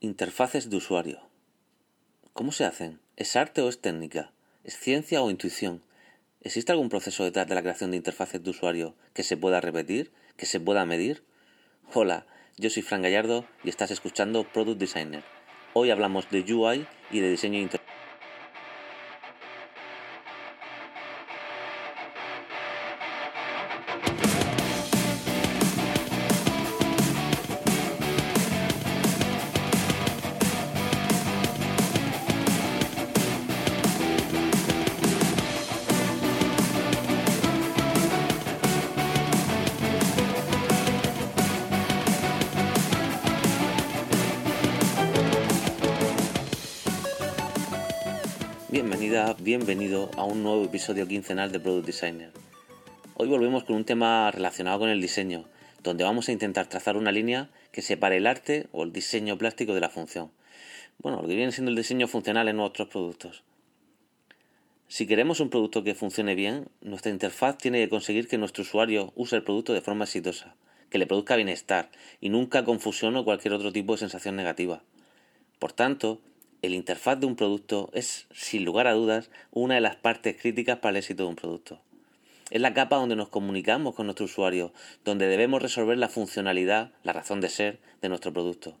Interfaces de usuario. ¿Cómo se hacen? ¿Es arte o es técnica? ¿Es ciencia o intuición? ¿Existe algún proceso detrás de la creación de interfaces de usuario que se pueda repetir, que se pueda medir? Hola, yo soy Fran Gallardo y estás escuchando Product Designer. Hoy hablamos de UI y de diseño interface. Bienvenido a un nuevo episodio quincenal de Product Designer. Hoy volvemos con un tema relacionado con el diseño, donde vamos a intentar trazar una línea que separe el arte o el diseño plástico de la función. Bueno, lo que viene siendo el diseño funcional en nuestros productos. Si queremos un producto que funcione bien, nuestra interfaz tiene que conseguir que nuestro usuario use el producto de forma exitosa, que le produzca bienestar y nunca confusión o cualquier otro tipo de sensación negativa. Por tanto, el interfaz de un producto es, sin lugar a dudas, una de las partes críticas para el éxito de un producto. Es la capa donde nos comunicamos con nuestro usuario, donde debemos resolver la funcionalidad, la razón de ser de nuestro producto.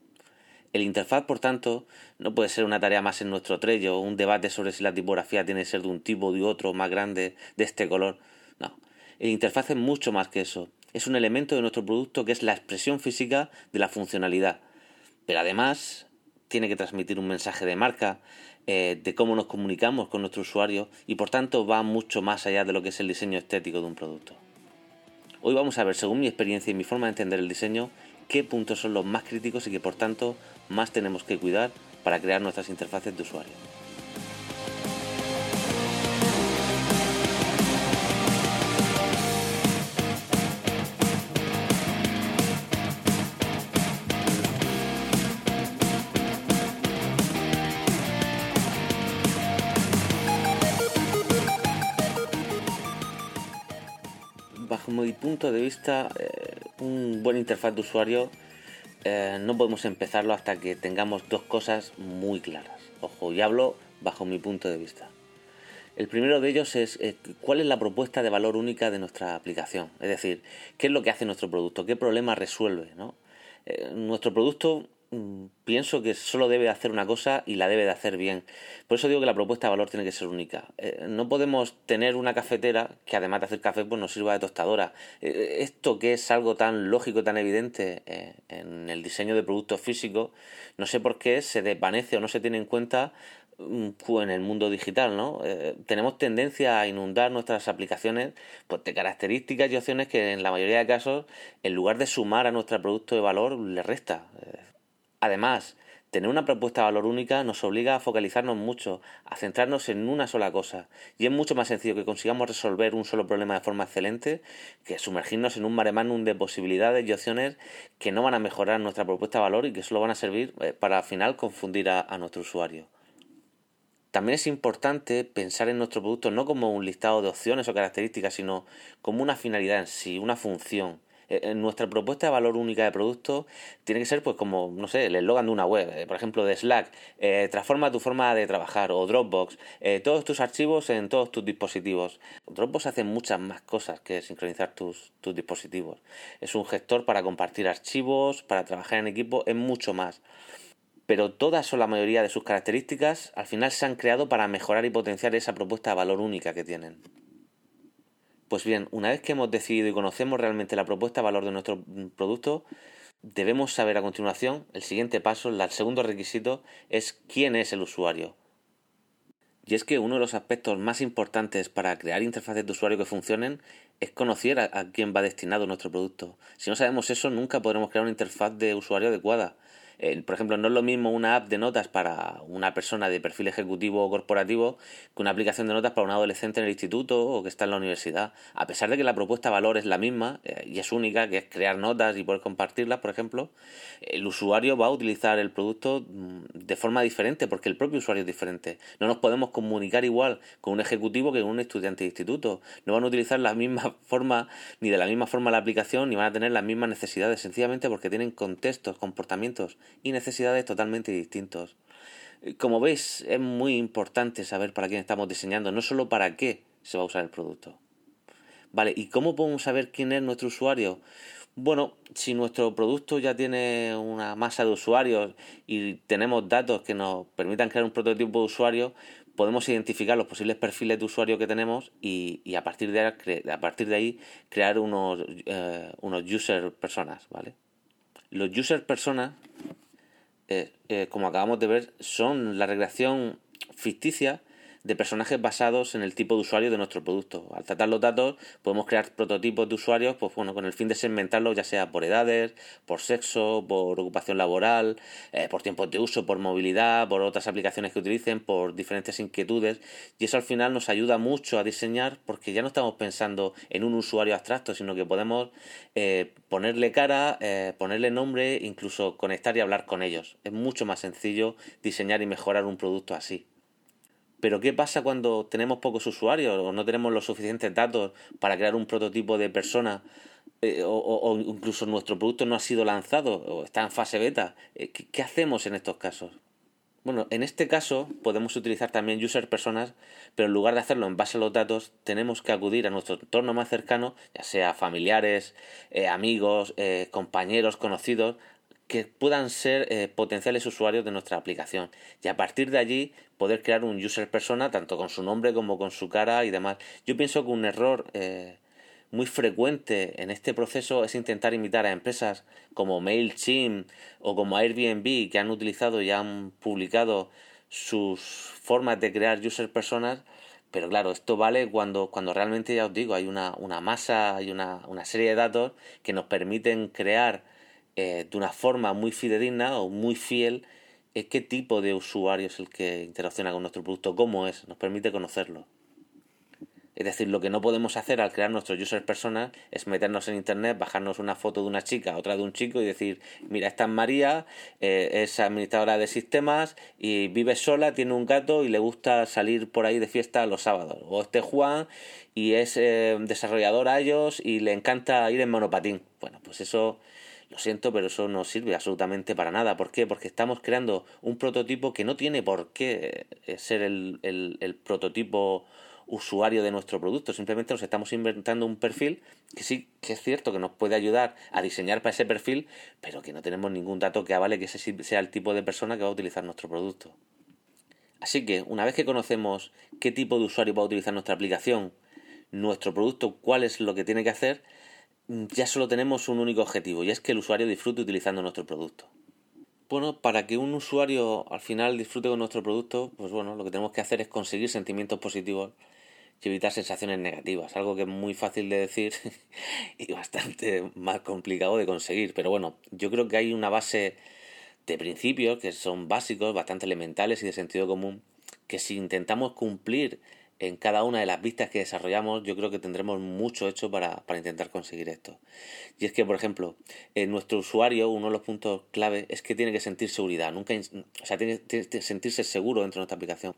El interfaz, por tanto, no puede ser una tarea más en nuestro trello, un debate sobre si la tipografía tiene que ser de un tipo de otro, más grande, de este color. No, el interfaz es mucho más que eso. Es un elemento de nuestro producto que es la expresión física de la funcionalidad. Pero además tiene que transmitir un mensaje de marca, eh, de cómo nos comunicamos con nuestro usuario y por tanto va mucho más allá de lo que es el diseño estético de un producto. Hoy vamos a ver, según mi experiencia y mi forma de entender el diseño, qué puntos son los más críticos y que por tanto más tenemos que cuidar para crear nuestras interfaces de usuario. Mi punto de vista, eh, un buen interfaz de usuario eh, no podemos empezarlo hasta que tengamos dos cosas muy claras. Ojo, y hablo bajo mi punto de vista. El primero de ellos es eh, cuál es la propuesta de valor única de nuestra aplicación. Es decir, qué es lo que hace nuestro producto, qué problema resuelve. ¿no? nuestro producto pienso que solo debe hacer una cosa y la debe de hacer bien. Por eso digo que la propuesta de valor tiene que ser única. Eh, no podemos tener una cafetera que además de hacer café pues nos sirva de tostadora. Eh, esto que es algo tan lógico, tan evidente eh, en el diseño de productos físicos, no sé por qué se desvanece o no se tiene en cuenta mm, en el mundo digital, ¿no? tenemos tendencia a inundar nuestras aplicaciones pues, de características y opciones que en la mayoría de casos, en lugar de sumar a nuestro producto de valor, le resta. Además, tener una propuesta de valor única nos obliga a focalizarnos mucho, a centrarnos en una sola cosa. Y es mucho más sencillo que consigamos resolver un solo problema de forma excelente que sumergirnos en un mare magnum de posibilidades y opciones que no van a mejorar nuestra propuesta de valor y que solo van a servir eh, para al final confundir a, a nuestro usuario. También es importante pensar en nuestro producto no como un listado de opciones o características, sino como una finalidad en sí, una función. Eh, nuestra propuesta de valor única de producto tiene que ser pues como, no sé, el eslogan de una web, eh, por ejemplo de Slack, eh, transforma tu forma de trabajar o Dropbox, todos tus archivos en todos tus dispositivos. Dropbox hace muchas más cosas que sincronizar tus, tus dispositivos. Es un gestor para compartir archivos, para trabajar en equipo, es mucho más pero todas o la mayoría de sus características al final se han creado para mejorar y potenciar esa propuesta de valor única que tienen. Pues bien, una vez que hemos decidido y conocemos realmente la propuesta valor de nuestro producto, debemos saber a continuación, el siguiente paso, el segundo requisito, es quién es el usuario. Y es que uno de los aspectos más importantes para crear interfaces de usuario que funcionen es conocer a quién va destinado nuestro producto. Si no sabemos eso, nunca podremos crear una interfaz de usuario adecuada. Eh, por ejemplo, no es lo mismo una app de notas para una persona de perfil ejecutivo o corporativo que una aplicación de notas para un adolescente en el instituto o que está en la universidad. A pesar de que la propuesta de valor es la misma eh, y es única, que es crear notas y poder compartirlas, por ejemplo, el usuario va a utilizar el producto mm, de forma diferente porque el propio usuario es diferente. No nos podemos comunicar igual con un ejecutivo que con un estudiante de instituto. No van a utilizar la misma forma ni de la misma forma la aplicación ni van a tener las mismas necesidades sencillamente porque tienen contextos, comportamientos y necesidades totalmente distintos. Como veis, es muy importante saber para quién estamos diseñando, no solo para qué se va a usar el producto. Vale, ¿y cómo podemos saber quién es nuestro usuario? Bueno, si nuestro producto ya tiene una masa de usuarios y tenemos datos que nos permitan crear un prototipo de usuario, podemos identificar los posibles perfiles de usuario que tenemos y, a, partir de a partir de ahí crear unos, eh, unos user personas, ¿vale? Los user personas, eh, eh, como acabamos de ver, son la recreación ficticia de personajes basados en el tipo de usuario de nuestro producto. Al tratar los datos podemos crear prototipos de usuarios pues bueno, con el fin de segmentarlos ya sea por edades, por sexo, por ocupación laboral, eh, por tiempos de uso, por movilidad, por otras aplicaciones que utilicen, por diferentes inquietudes y eso al final nos ayuda mucho a diseñar porque ya no estamos pensando en un usuario abstracto, sino que podemos eh, ponerle cara, eh, ponerle nombre, incluso conectar y hablar con ellos. Es mucho más sencillo diseñar y mejorar un producto así. Pero ¿qué pasa cuando tenemos pocos usuarios o no tenemos los suficientes datos para crear un prototipo de persona eh, o, incluso nuestro producto no ha sido lanzado o está en fase beta? Eh, ¿Qué, hacemos en estos casos? Bueno, en este caso podemos utilizar también user personas, pero en lugar de hacerlo en base a los datos, tenemos que acudir a nuestro entorno más cercano, ya sea familiares, eh, amigos, compañeros, conocidos, que puedan ser potenciales usuarios de nuestra aplicación y a partir de allí poder crear un user persona tanto con su nombre como con su cara y demás. Yo pienso que un error eh, muy frecuente en este proceso es intentar imitar a empresas como MailChimp o como Airbnb que han utilizado y han publicado sus formas de crear user personas pero claro, esto vale cuando, cuando realmente ya os digo, hay una, una masa, hay una, una serie de datos que nos permiten crear eh, de una forma muy fidedigna o muy fiel eh, qué tipo de usuario es el que interacciona con nuestro producto, cómo es, nos permite conocerlo. Es decir, lo que no podemos hacer al crear nuestros users personas es meternos en internet, bajarnos una foto de una chica, otra de un chico y decir, mira, esta es María, eh, es administradora de sistemas y vive sola, tiene un gato y le gusta salir por ahí de fiesta los sábados. O este Juan y es desarrollador a ellos y le encanta ir en monopatín. Bueno, pues eso lo siento, pero eso no sirve absolutamente para nada. ¿Por qué? Porque estamos creando un prototipo que no tiene por qué eh, ser el, el, prototipo usuario de nuestro producto. Simplemente nos estamos inventando un perfil que sí que es cierto que nos puede ayudar a diseñar para ese perfil, pero que no tenemos ningún dato que avale que ese sea el tipo de persona que va a utilizar nuestro producto. Así que una vez que conocemos qué tipo de usuario va a utilizar nuestra aplicación, nuestro producto, cuál es lo que tiene que hacer, ya solo tenemos un único objetivo y es que el usuario disfrute utilizando nuestro producto. Bueno, para que un usuario al final disfrute con nuestro producto, pues bueno, lo que tenemos que hacer es conseguir sentimientos positivos y evitar sensaciones negativas, algo que es muy fácil de decir y bastante más complicado de conseguir. Pero bueno, yo creo que hay una base de principios que son básicos, bastante elementales y de sentido común, que si intentamos cumplir en cada una de las vistas que desarrollamos, yo creo que tendremos mucho hecho para, intentar conseguir esto. Y es que, por ejemplo, en nuestro usuario, uno de los puntos clave es que tiene que sentir seguridad, nunca, o sea, tiene que sentirse seguro dentro de nuestra aplicación.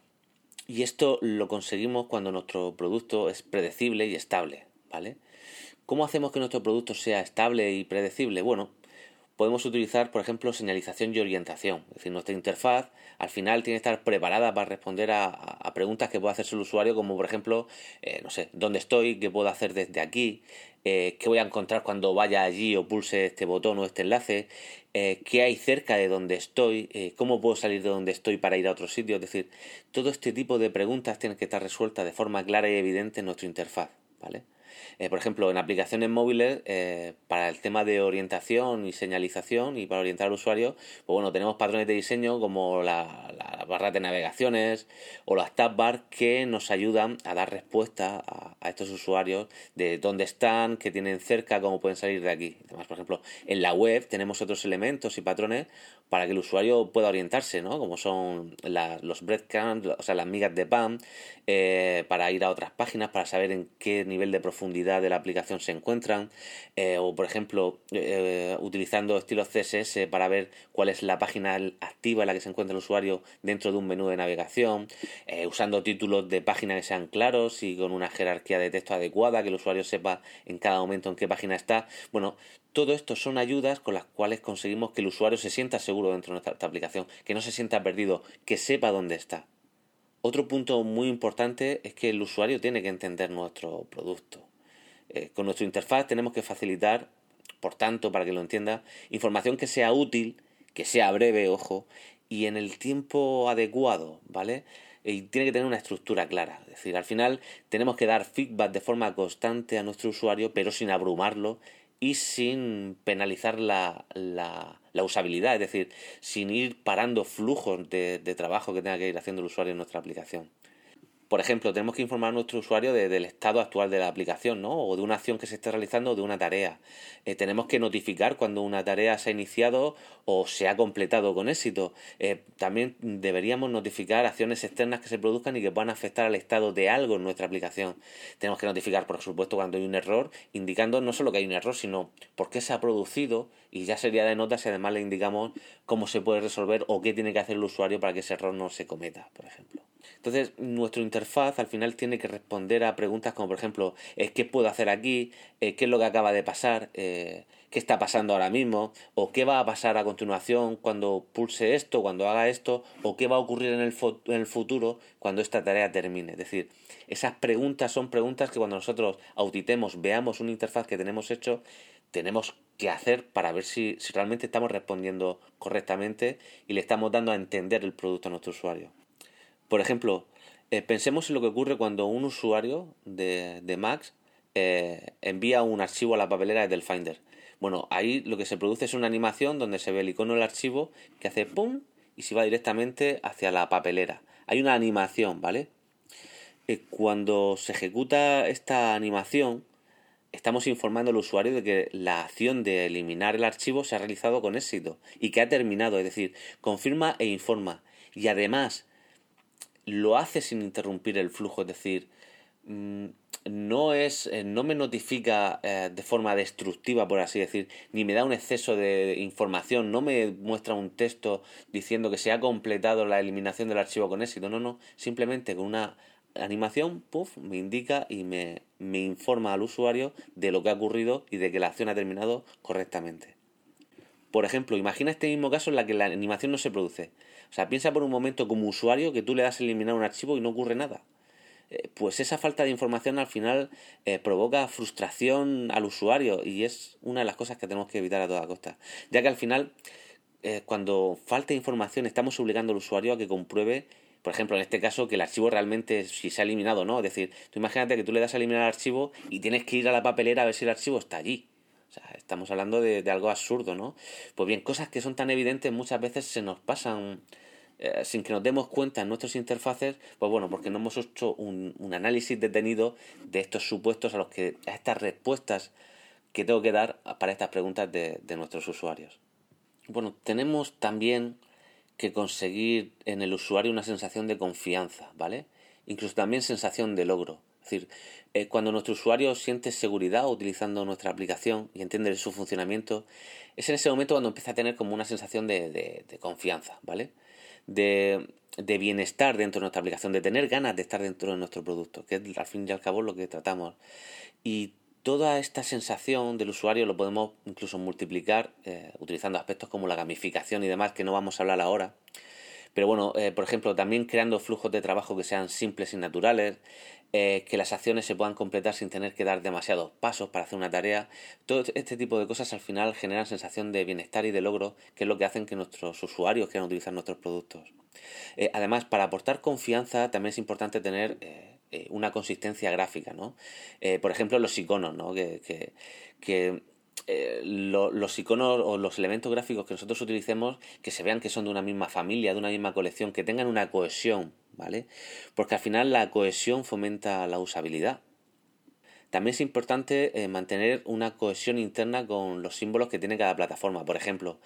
Y esto lo conseguimos cuando nuestro producto es predecible y estable, ¿vale? ¿Cómo hacemos que nuestro producto sea estable y predecible? Bueno, podemos utilizar, por ejemplo, señalización y orientación. Es decir, nuestra interfaz al final tiene que estar preparada para responder a, preguntas que pueda hacerse el usuario, como por ejemplo, eh, no sé, ¿dónde estoy? ¿Qué puedo hacer desde aquí? Eh, ¿Qué voy a encontrar cuando vaya allí o pulse este botón o este enlace? Eh, ¿Qué hay cerca de donde estoy? ¿Cómo puedo salir de donde estoy para ir a otro sitio? Es decir, todo este tipo de preguntas tienen que estar resueltas de forma clara y evidente en nuestra interfaz, ¿vale? Eh, por ejemplo, en aplicaciones móviles, eh, para el tema de orientación y señalización y para orientar al usuario, pues bueno, tenemos patrones de diseño como la, la barra de navegaciones o las tab bar que nos ayudan a dar respuesta a, a, estos usuarios de dónde están, qué tienen cerca, cómo pueden salir de aquí. Además, por ejemplo, en la web tenemos otros elementos y patrones para que el usuario pueda orientarse, ¿no? Como son los breadcrumbs, o sea, las migas de pan, eh, para ir a otras páginas, para saber en qué nivel de profundidad de la aplicación se encuentran, eh, o por ejemplo, eh, utilizando estilos CSS para ver cuál es la página activa en la que se encuentra el usuario dentro de un menú de navegación, usando títulos de página que sean claros y con una jerarquía de texto adecuada, que el usuario sepa en cada momento en qué página está. Bueno, todo esto son ayudas con las cuales conseguimos que el usuario se sienta seguro dentro de nuestra aplicación, que no se sienta perdido, que sepa dónde está. Otro punto muy importante es que el usuario tiene que entender nuestro producto. Eh, con nuestra interfaz tenemos que facilitar, por tanto, para que lo entienda, información que sea útil, que sea breve, ojo, y en el tiempo adecuado, ¿vale? Y tiene que tener una estructura clara. Es decir, al final tenemos que dar feedback de forma constante a nuestro usuario, pero sin abrumarlo y sin penalizar la, la, la, usabilidad, es decir, sin ir parando flujos de, de trabajo que tenga que ir haciendo el usuario en nuestra aplicación. Por ejemplo, tenemos que informar a nuestro usuario del estado actual de la aplicación, ¿no? O de una acción que se esté realizando o de una tarea. Eh, tenemos que notificar cuando una tarea se ha iniciado o se ha completado con éxito. Eh, también deberíamos notificar acciones externas que se produzcan y que puedan afectar al estado de algo en nuestra aplicación. Tenemos que notificar, por supuesto, cuando hay un error, indicando no solo que hay un error, sino por qué se ha producido y ya sería de nota si además le indicamos cómo se puede resolver o qué tiene que hacer el usuario para que ese error no se cometa, por ejemplo. Entonces, nuestra interfaz al final tiene que responder a preguntas como, por ejemplo, eh, ¿qué puedo hacer aquí? Eh, ¿Qué es lo que acaba de pasar? Eh, ¿Qué está pasando ahora mismo? ¿O qué va a pasar a continuación cuando pulse esto, cuando haga esto? ¿O qué va a ocurrir en el, futuro cuando esta tarea termine? Es decir, esas preguntas son preguntas que cuando nosotros auditemos, veamos una interfaz que tenemos hecho, tenemos que hacer para ver si, si realmente estamos respondiendo correctamente y le estamos dando a entender el producto a nuestro usuario. Por ejemplo, eh, pensemos en lo que ocurre cuando un usuario de, de Max eh, envía un archivo a la papelera del Finder. Bueno, ahí lo que se produce es una animación donde se ve el icono del archivo que hace pum y se va directamente hacia la papelera. Hay una animación, ¿vale? Eh, cuando se ejecuta esta animación, estamos informando al usuario de que la acción de eliminar el archivo se ha realizado con éxito y que ha terminado, es decir, confirma e informa. Y además, lo hace sin interrumpir el flujo, es decir, mm, no es eh, no me notifica eh, de forma destructiva por así decir ni me da un exceso de información no me muestra un texto diciendo que se ha completado la eliminación del archivo con éxito no no simplemente con una animación puff me indica y me, me informa al usuario de lo que ha ocurrido y de que la acción ha terminado correctamente. Por ejemplo imagina este mismo caso en la que la animación no se produce o sea, piensa por un momento como usuario que tú le das a eliminar un archivo y no ocurre nada. Eh, pues esa falta de información al final eh, provoca frustración al usuario y es una de las cosas que tenemos que evitar a toda costa. Ya que al final, eh, cuando falta información, estamos obligando al usuario a que compruebe por ejemplo, en este caso, que el archivo realmente, si se ha eliminado o no. Es decir, imagínate que tú le das a eliminar el archivo y tienes que ir a la papelera a ver si el archivo está allí. O sea, estamos hablando de, algo absurdo, ¿no? Pues bien, cosas que son tan evidentes muchas veces se nos pasan eh, sin que nos demos cuenta en nuestras interfaces, pues bueno, porque no hemos hecho un, análisis detenido de estos supuestos a los que, a estas respuestas que tengo que dar para estas preguntas de, de nuestros usuarios. Bueno, tenemos también que conseguir en el usuario una sensación de confianza, ¿vale? Incluso también sensación de logro. Decir, eh, cuando nuestro usuario siente seguridad utilizando nuestra aplicación y entiende su funcionamiento, es en ese momento cuando empieza a tener como una sensación de, confianza, ¿vale? De, de, bienestar dentro de nuestra aplicación, de tener ganas de estar dentro de nuestro producto, que es al fin y al cabo lo que tratamos. Y toda esta sensación del usuario lo podemos incluso multiplicar eh, utilizando aspectos como la gamificación y demás, que no vamos a hablar ahora. Pero bueno, eh, por ejemplo, también creando flujos de trabajo que sean simples y naturales, eh, que las acciones se puedan completar sin tener que dar demasiados pasos para hacer una tarea. Todo este tipo de cosas al final generan sensación de bienestar y de logro, que es lo que hacen que nuestros usuarios quieran utilizar nuestros productos. Eh, además, para aportar confianza también es importante tener una consistencia gráfica, ¿no? por ejemplo, los iconos, ¿no? Que, que, que eh, los iconos o los elementos gráficos que nosotros utilicemos que se vean que son de una misma familia, de una misma colección, que tengan una cohesión, ¿vale? Porque al final la cohesión fomenta la usabilidad. También es importante eh, mantener una cohesión interna con los símbolos que tiene cada plataforma. Por ejemplo,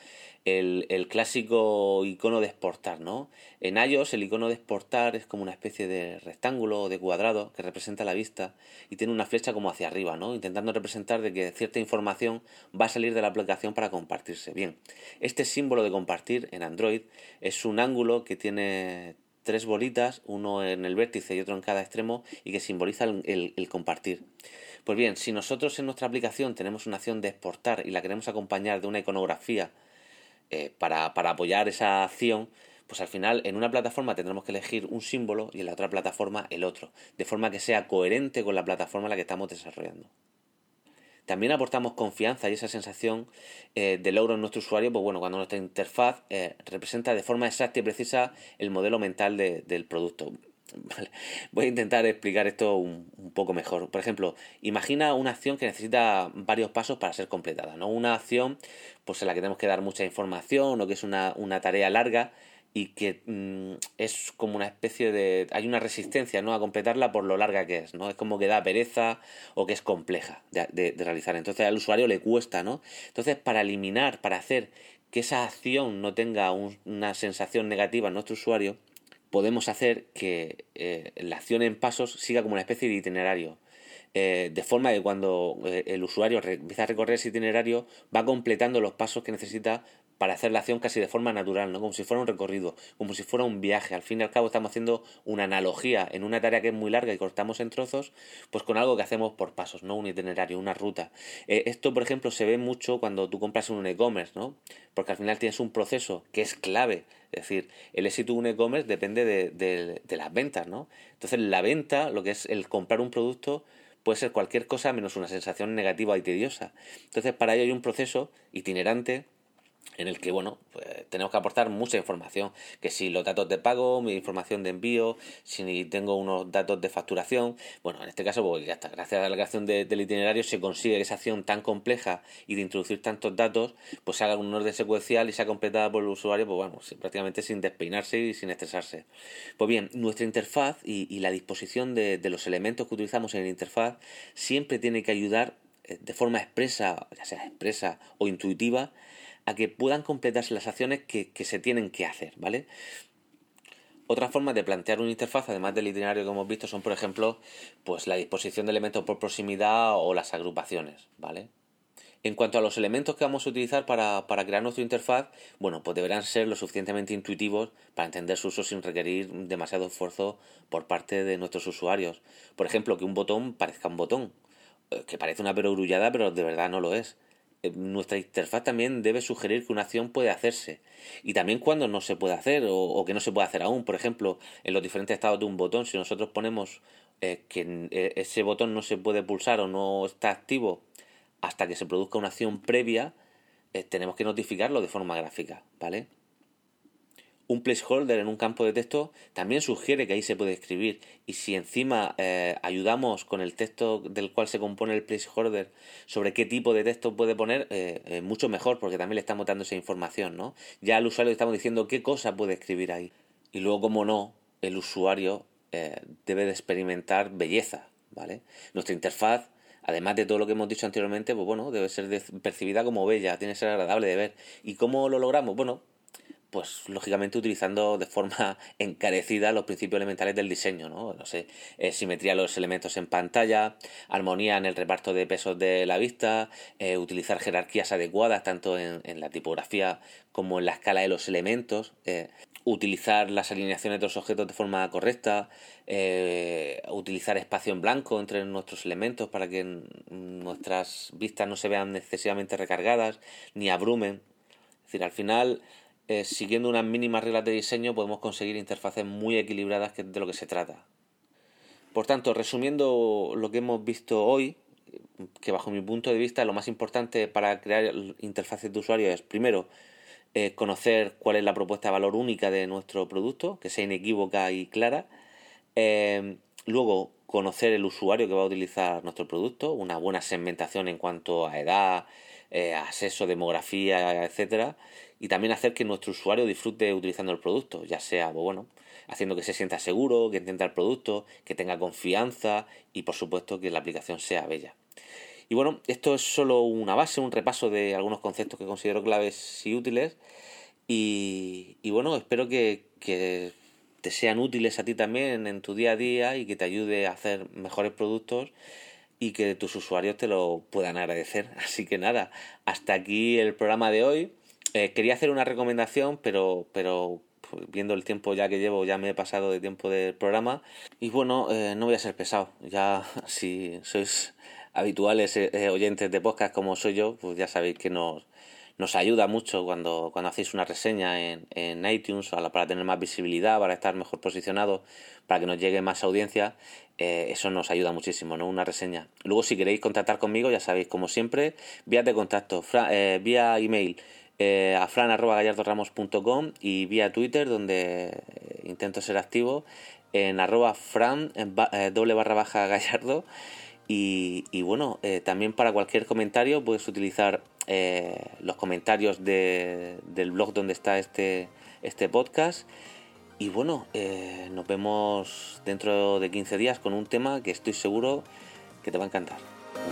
el, el, clásico icono de exportar, ¿no? En iOS el icono de exportar es como una especie de rectángulo o de cuadrado que representa la vista y tiene una flecha como hacia arriba, ¿no? Intentando representar de que cierta información va a salir de la aplicación para compartirse. Bien, este símbolo de compartir en Android es un ángulo que tiene tres bolitas, uno en el vértice y otro en cada extremo, y que simboliza el, compartir. Pues bien, si nosotros en nuestra aplicación tenemos una acción de exportar y la queremos acompañar de una iconografía eh, para, para apoyar esa acción, pues al final en una plataforma tendremos que elegir un símbolo y en la otra plataforma el otro, de forma que sea coherente con la plataforma en la que estamos desarrollando. También aportamos confianza y esa sensación eh, de logro en nuestro usuario, pues bueno, cuando nuestra interfaz eh, representa de forma exacta y precisa el modelo mental del producto. Voy a intentar explicar esto un, poco mejor. Por ejemplo, imagina una acción que necesita varios pasos para ser completada, ¿no? Una acción pues en la que tenemos que dar mucha información o que es una tarea larga y que mm, es como una especie de hay una resistencia no a completarla por lo larga que es no es como que da pereza o que es compleja de, realizar. Entonces al usuario le cuesta no entonces para eliminar para hacer que esa acción no tenga una sensación negativa en nuestro usuario podemos hacer que eh, la acción en pasos siga como una especie de itinerario. Eh, de forma que cuando eh, el usuario empieza a recorrer ese itinerario va completando los pasos que necesita para hacer la acción casi de forma natural, ¿no? Como si fuera un recorrido, como si fuera un viaje. Al fin y al cabo estamos haciendo una analogía en una tarea que es muy larga y cortamos en trozos, pues con algo que hacemos por pasos, ¿no? Un itinerario, una ruta. Eh, esto, por ejemplo, se ve mucho cuando tú compras en un e-commerce, ¿no? Porque al final tienes un proceso que es clave. Es decir, el éxito de un e-commerce depende de, de las ventas, ¿no? Entonces, la venta, lo que es el comprar un producto, puede ser cualquier cosa menos una sensación negativa y tediosa. Entonces, para ello hay un proceso itinerante en el que, bueno, pues tenemos que aportar mucha información, que si los datos de pago, mi información de envío, si tengo unos datos de facturación, bueno, en este caso, pues ya gracias a la creación del itinerario se consigue que esa acción tan compleja y de introducir tantos datos, pues se haga un orden secuencial y sea completada por el usuario, pues bueno, prácticamente sin despeinarse y sin estresarse. Pues bien, nuestra interfaz y, y la disposición de, de los elementos que utilizamos en la interfaz siempre tiene que ayudar eh, de forma expresa, ya sea expresa o intuitiva, a que puedan completarse las acciones que, se tienen que hacer, ¿vale? Otra forma de plantear una interfaz, además del itinerario que hemos visto, son, por ejemplo, pues la disposición de elementos por proximidad o las agrupaciones, ¿vale? En cuanto a los elementos que vamos a utilizar para, para, crear nuestra interfaz, bueno, pues deberán ser lo suficientemente intuitivos para entender su uso sin requerir demasiado esfuerzo por parte de nuestros usuarios. Por ejemplo, que un botón parezca un botón, eh, que parece una perogrullada, pero de verdad no lo es. Eh, nuestra interfaz también debe sugerir que una acción puede hacerse y también cuando no se puede hacer o, que no se puede hacer aún. Por ejemplo, en los diferentes estados de un botón, si nosotros ponemos eh, que eh, ese botón no se puede pulsar o no está activo hasta que se produzca una acción previa, tenemos que notificarlo de forma gráfica, ¿vale? Un placeholder en un campo de texto también sugiere que ahí se puede escribir y si encima eh, ayudamos con el texto del cual se compone el placeholder sobre qué tipo de texto puede poner eh, eh, mucho mejor porque también le estamos dando esa información no ya al usuario le estamos diciendo qué cosa puede escribir ahí y luego como no el usuario debe de experimentar belleza vale nuestra interfaz además de todo lo que hemos dicho anteriormente, pues bueno, debe ser percibida como bella, tiene que ser agradable de ver. ¿Y cómo lo logramos? Bueno, pues lógicamente utilizando de forma encarecida los principios elementales del diseño, ¿no? No sé, eh, simetría de los elementos en pantalla, armonía en el reparto de pesos de la vista, eh, utilizar jerarquías adecuadas tanto en, la tipografía como en la escala de los elementos, eh, utilizar las alineaciones de los objetos de forma correcta, utilizar espacio en blanco entre nuestros elementos para que nuestras vistas no se vean excesivamente recargadas ni abrumen. Es decir, al final eh, siguiendo unas mínimas reglas de diseño podemos conseguir interfaces muy equilibradas que de lo que se trata. Por tanto, resumiendo lo que hemos visto hoy, que bajo mi punto de vista lo más importante para crear interfaces de usuario es, primero, eh, conocer cuál es la propuesta de valor única de nuestro producto, que sea inequívoca y clara. Eh, luego, conocer el usuario que va a utilizar nuestro producto, una buena segmentación en cuanto a edad, eh, acceso, demografía, etcétera, y también hacer que nuestro usuario disfrute utilizando el producto, ya sea, pues bueno, haciendo que se sienta seguro, que entienda el producto, que tenga confianza y por supuesto que la aplicación sea bella. Y bueno, esto es solo una base, un repaso de algunos conceptos que considero claves y útiles. Y, bueno, espero que, que te sean útiles a ti también en tu día a día y que te ayude a hacer mejores productos y que tus usuarios te lo puedan agradecer. Así que nada, hasta aquí el programa de hoy. Eh, quería hacer una recomendación, pero, pero pues, viendo el tiempo ya que llevo, ya me he pasado de tiempo del programa. Y bueno, eh, no voy a ser pesado. Ya si sois habituales eh, oyentes de podcast como soy yo, pues ya sabéis que nos, nos ayuda mucho cuando, cuando hacéis una reseña en, en iTunes para tener más visibilidad, para estar mejor posicionado, para que nos llegue más audiencia. Eh, eso nos ayuda muchísimo, ¿no? Una reseña. Luego, si queréis contactar conmigo, ya sabéis, como siempre, vías de contacto, eh, vía email eh, a fran.gallardoramos.com y vía Twitter, donde intento ser activo, en arroba fran, doble barra baja gallardo. Y bueno, también para cualquier comentario puedes utilizar eh, los comentarios de, del blog donde está este, este podcast. Y bueno, eh, nos vemos dentro de 15 días con un tema que estoy seguro que te va a encantar.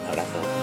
Un abrazo.